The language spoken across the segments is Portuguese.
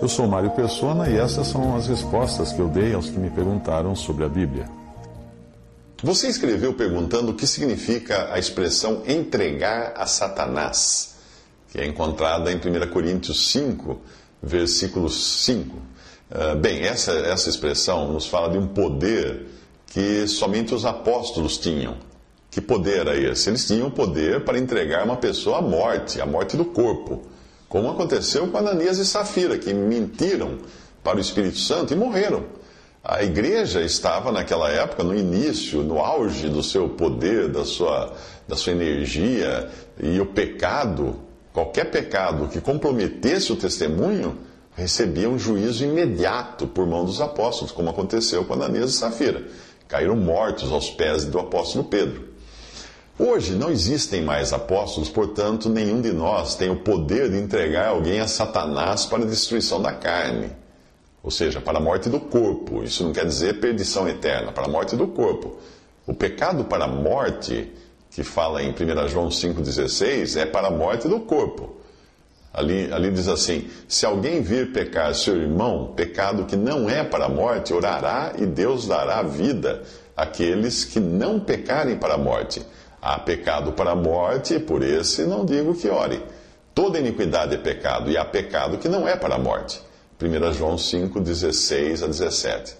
Eu sou Mário Persona e essas são as respostas que eu dei aos que me perguntaram sobre a Bíblia. Você escreveu perguntando o que significa a expressão entregar a Satanás, que é encontrada em 1 Coríntios 5, versículo 5. Uh, bem, essa, essa expressão nos fala de um poder que somente os apóstolos tinham. Que poder era esse? Eles tinham o poder para entregar uma pessoa à morte, à morte do corpo, como aconteceu com Ananias e Safira, que mentiram para o Espírito Santo e morreram. A igreja estava naquela época no início, no auge do seu poder, da sua, da sua energia, e o pecado, qualquer pecado que comprometesse o testemunho, recebia um juízo imediato por mão dos apóstolos, como aconteceu com Ananias e Safira. Caíram mortos aos pés do apóstolo Pedro. Hoje não existem mais apóstolos, portanto, nenhum de nós tem o poder de entregar alguém a Satanás para a destruição da carne ou seja, para a morte do corpo. Isso não quer dizer perdição eterna, para a morte do corpo. O pecado para a morte, que fala em 1 João 5,16, é para a morte do corpo. Ali, ali diz assim: Se alguém vir pecar seu irmão, pecado que não é para a morte, orará e Deus dará vida àqueles que não pecarem para a morte. Há pecado para a morte, por esse não digo que ore. Toda iniquidade é pecado, e há pecado que não é para a morte. 1 João 5, 16 a 17.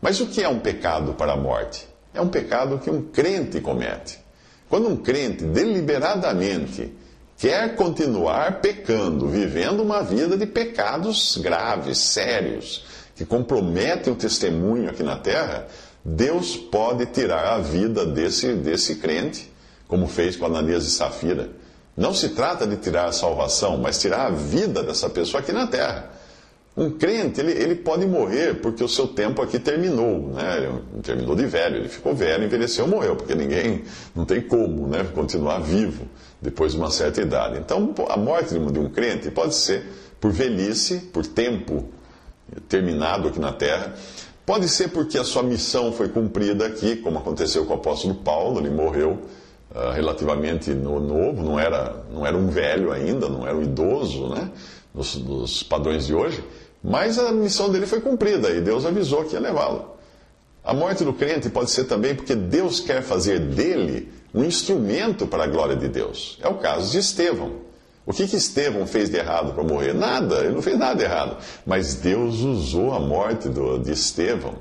Mas o que é um pecado para a morte? É um pecado que um crente comete. Quando um crente deliberadamente quer continuar pecando, vivendo uma vida de pecados graves, sérios, que comprometem o testemunho aqui na terra, Deus pode tirar a vida desse, desse crente, como fez com Ananias e Safira. Não se trata de tirar a salvação, mas tirar a vida dessa pessoa aqui na terra. Um crente, ele, ele pode morrer porque o seu tempo aqui terminou, né? Ele terminou de velho, ele ficou velho, envelheceu, morreu, porque ninguém, não tem como, né? Continuar vivo depois de uma certa idade. Então, a morte de um crente pode ser por velhice, por tempo terminado aqui na terra. Pode ser porque a sua missão foi cumprida aqui, como aconteceu com o apóstolo Paulo, ele morreu uh, relativamente no, novo, não era, não era um velho ainda, não era um idoso, né? Nos, nos padrões de hoje. Mas a missão dele foi cumprida e Deus avisou que ia levá-lo. A morte do crente pode ser também porque Deus quer fazer dele um instrumento para a glória de Deus. É o caso de Estevão. O que, que Estevão fez de errado para morrer? Nada, ele não fez nada errado. Mas Deus usou a morte do, de Estevão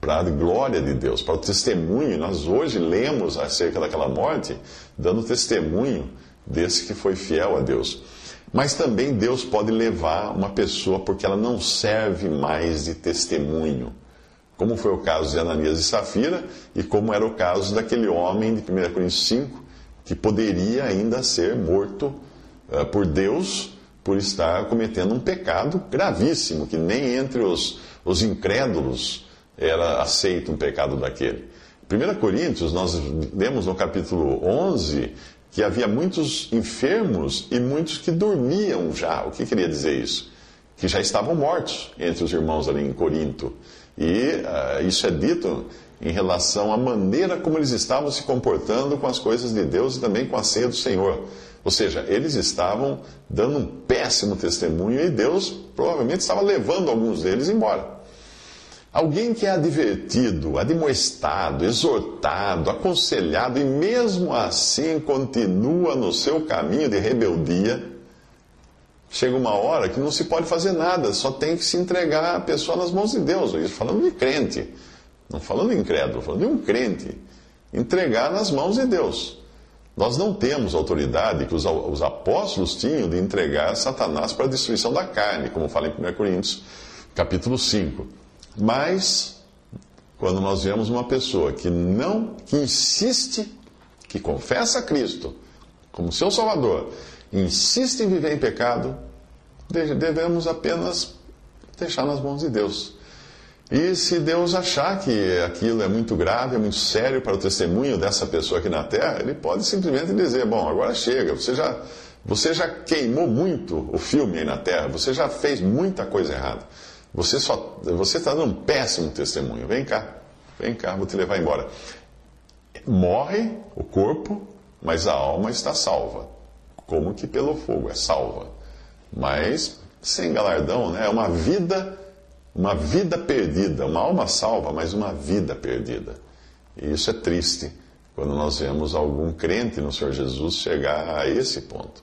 para a glória de Deus, para o testemunho. Nós hoje lemos acerca daquela morte, dando testemunho desse que foi fiel a Deus. Mas também Deus pode levar uma pessoa porque ela não serve mais de testemunho. Como foi o caso de Ananias e Safira, e como era o caso daquele homem de 1 Coríntios 5, que poderia ainda ser morto uh, por Deus por estar cometendo um pecado gravíssimo, que nem entre os, os incrédulos era aceito um pecado daquele. 1 Coríntios, nós lemos no capítulo 11 que havia muitos enfermos e muitos que dormiam já. O que queria dizer isso? Que já estavam mortos entre os irmãos ali em Corinto. E uh, isso é dito em relação à maneira como eles estavam se comportando com as coisas de Deus e também com a ceia do Senhor. Ou seja, eles estavam dando um péssimo testemunho e Deus provavelmente estava levando alguns deles embora. Alguém que é advertido, admoestado, exortado, aconselhado e mesmo assim continua no seu caminho de rebeldia, chega uma hora que não se pode fazer nada, só tem que se entregar a pessoa nas mãos de Deus. Isso falando de crente, não falando de incrédulo, falando de um crente. Entregar nas mãos de Deus. Nós não temos autoridade que os, os apóstolos tinham de entregar Satanás para a destruição da carne, como fala em 1 Coríntios, capítulo 5. Mas, quando nós vemos uma pessoa que não, que insiste, que confessa a Cristo como seu Salvador, insiste em viver em pecado, devemos apenas deixar nas mãos de Deus. E se Deus achar que aquilo é muito grave, é muito sério para o testemunho dessa pessoa aqui na terra, ele pode simplesmente dizer: Bom, agora chega, você já, você já queimou muito o filme aí na terra, você já fez muita coisa errada. Você só, você está dando um péssimo testemunho. Vem cá, vem cá, vou te levar embora. Morre o corpo, mas a alma está salva. Como que pelo fogo é salva. Mas sem galardão, né? É uma vida uma vida perdida, uma alma salva, mas uma vida perdida. E isso é triste quando nós vemos algum crente no Senhor Jesus chegar a esse ponto.